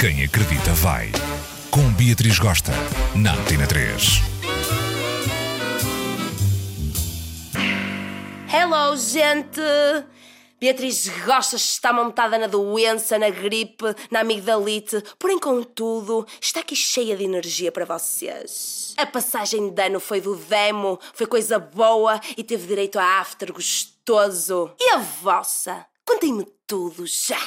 Quem acredita vai. Com Beatriz Gosta, na Antena 3. Hello, gente! Beatriz Gosta está montada na doença, na gripe, na amigdalite, porém, contudo, está aqui cheia de energia para vocês. A passagem de ano foi do demo, foi coisa boa e teve direito a after gostoso. E a vossa? Contem-me tudo já!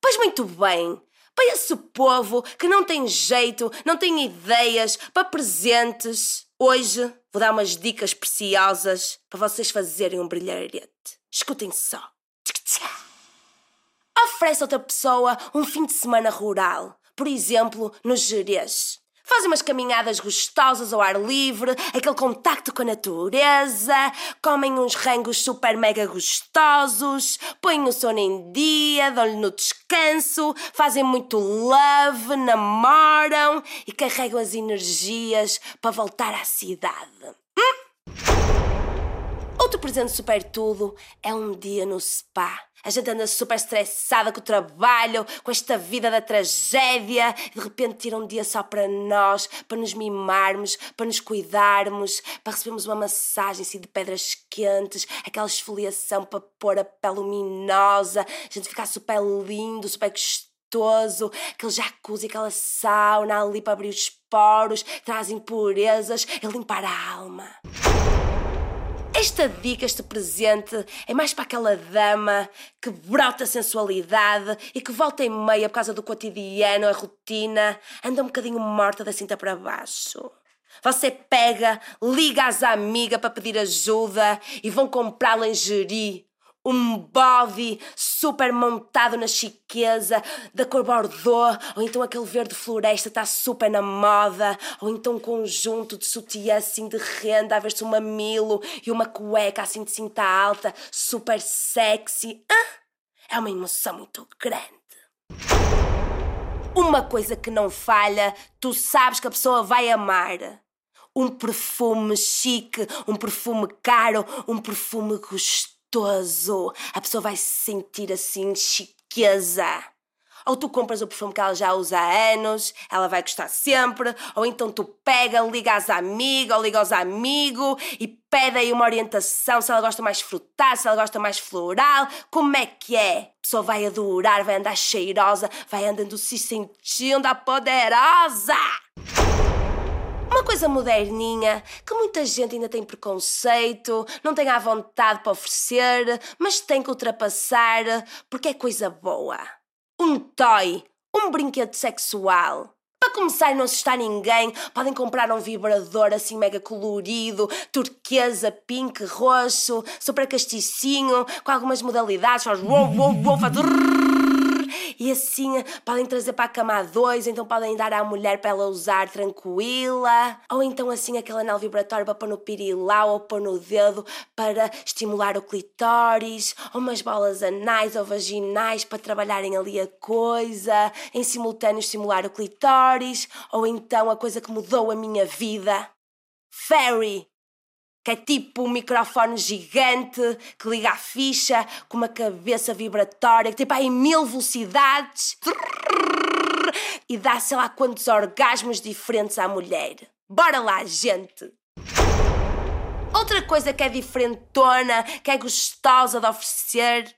Pois muito bem, para esse povo que não tem jeito, não tem ideias para presentes, hoje vou dar umas dicas preciosas para vocês fazerem um brilharete. Escutem só. Oferece a outra pessoa um fim de semana rural, por exemplo, no Jerez. Fazem umas caminhadas gostosas ao ar livre, aquele contacto com a natureza, comem uns rangos super mega gostosos, põem o sono em dia, dão-lhe no descanso, fazem muito love, namoram e carregam as energias para voltar à cidade. Outro presente super tudo é um dia no spa. A gente anda super estressada com o trabalho, com esta vida da tragédia, de repente tira um dia só para nós, para nos mimarmos, para nos cuidarmos, para recebermos uma massagem assim, de pedras quentes, aquela esfoliação para pôr a pele luminosa, a gente ficar super lindo, super gostoso, aquele jacuzzi, aquela sauna ali para abrir os poros, traz impurezas e limpar a alma. Esta dica, este presente, é mais para aquela dama que brota sensualidade e que volta em meia por causa do cotidiano, a rotina, anda um bocadinho morta da cinta para baixo. Você pega, liga às amigas para pedir ajuda e vão comprar lingerie um body super montado na chiqueza, da cor bordô, ou então aquele verde floresta está super na moda, ou então um conjunto de sutiã assim de renda, a ver-se um mamilo e uma cueca assim de cinta alta, super sexy. Ah, é uma emoção muito grande. Uma coisa que não falha, tu sabes que a pessoa vai amar um perfume chique, um perfume caro, um perfume gostoso gostoso. A pessoa vai se sentir assim, chiqueza. Ou tu compras o perfume que ela já usa há anos, ela vai gostar sempre, ou então tu pega, liga às amigas ou liga aos amigos e pede aí uma orientação se ela gosta mais frutal, se ela gosta mais floral, como é que é? A pessoa vai adorar, vai andar cheirosa, vai andando se sentindo a poderosa! Uma coisa moderninha, que muita gente ainda tem preconceito, não tem à vontade para oferecer, mas tem que ultrapassar porque é coisa boa. Um toy, um brinquedo sexual. Para começar e não assustar ninguém, podem comprar um vibrador assim mega colorido, turquesa, pink, roxo, super casticinho, com algumas modalidades, faz wow, wow, wow, faz e assim podem trazer para a cama a dois, então podem dar à mulher para ela usar tranquila, ou então assim aquele anel vibratório para pôr no pirilau ou pôr no dedo para estimular o clitóris, ou umas bolas anais ou vaginais para trabalharem ali a coisa, em simultâneo estimular o clitóris, ou então a coisa que mudou a minha vida. Fairy! Que é tipo um microfone gigante que liga à ficha com uma cabeça vibratória que tem para aí mil velocidades e dá sei lá quantos orgasmos diferentes à mulher. Bora lá, gente! Outra coisa que é diferentona, que é gostosa de oferecer,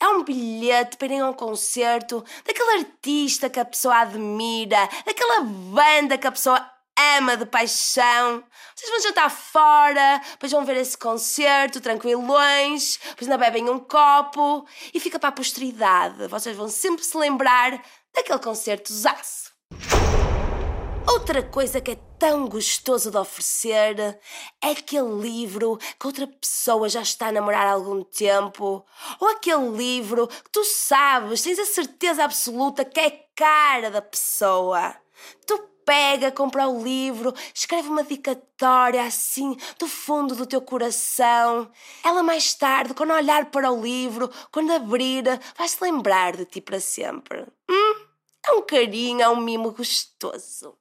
é um bilhete para ir a um concerto daquele artista que a pessoa admira, daquela banda que a pessoa ama de paixão. Vocês vão jantar fora, depois vão ver esse concerto tranquilões, depois ainda bebem um copo e fica para a posteridade. Vocês vão sempre se lembrar daquele concerto zaço. Outra coisa que é tão gostoso de oferecer é aquele livro que outra pessoa já está a namorar há algum tempo, ou aquele livro que tu sabes, tens a certeza absoluta que é cara da pessoa. Tu pega, compra o livro, escreve uma dedicatória assim, do fundo do teu coração. Ela mais tarde, quando olhar para o livro, quando abrir, vai se lembrar de ti para sempre. Hum? É um carinho, é um mimo gostoso.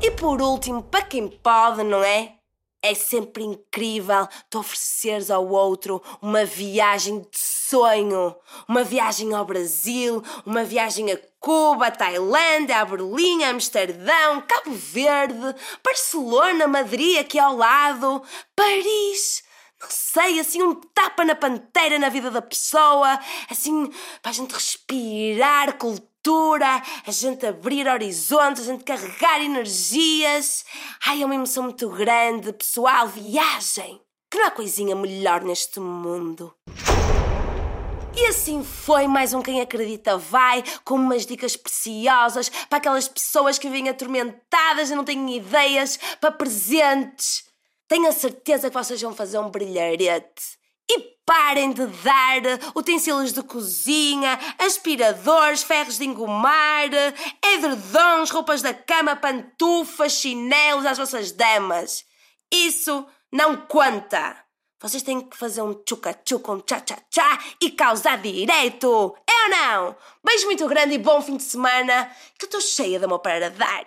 E por último, para quem pode, não é? É sempre incrível tu ofereceres ao outro uma viagem de sonho. Uma viagem ao Brasil, uma viagem a Cuba, Tailândia, a Berlim, Amsterdão, Cabo Verde, Barcelona, Madrid, aqui ao lado, Paris. Não sei, assim um tapa na pantera na vida da pessoa, assim para a gente respirar cultura, a gente abrir horizontes, a gente carregar energias. Ai, é uma emoção muito grande, pessoal, viagem que não há coisinha melhor neste mundo. E assim foi mais um Quem Acredita Vai, com umas dicas preciosas para aquelas pessoas que vivem atormentadas e não têm ideias, para presentes. Tenho a certeza que vocês vão fazer um brilharete. E parem de dar utensílios de cozinha, aspiradores, ferros de engomar, edredons, roupas da cama, pantufas, chinelos às vossas damas. Isso não conta. Vocês têm que fazer um tchuca-tchuca, um tchá-tchá-tchá e causar direito. É ou não? Beijo muito grande e bom fim de semana, que eu estou cheia de amor para dar.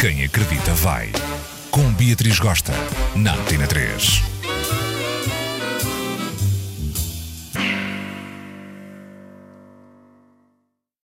Quem acredita vai. Com Beatriz Gosta, na Antena 3.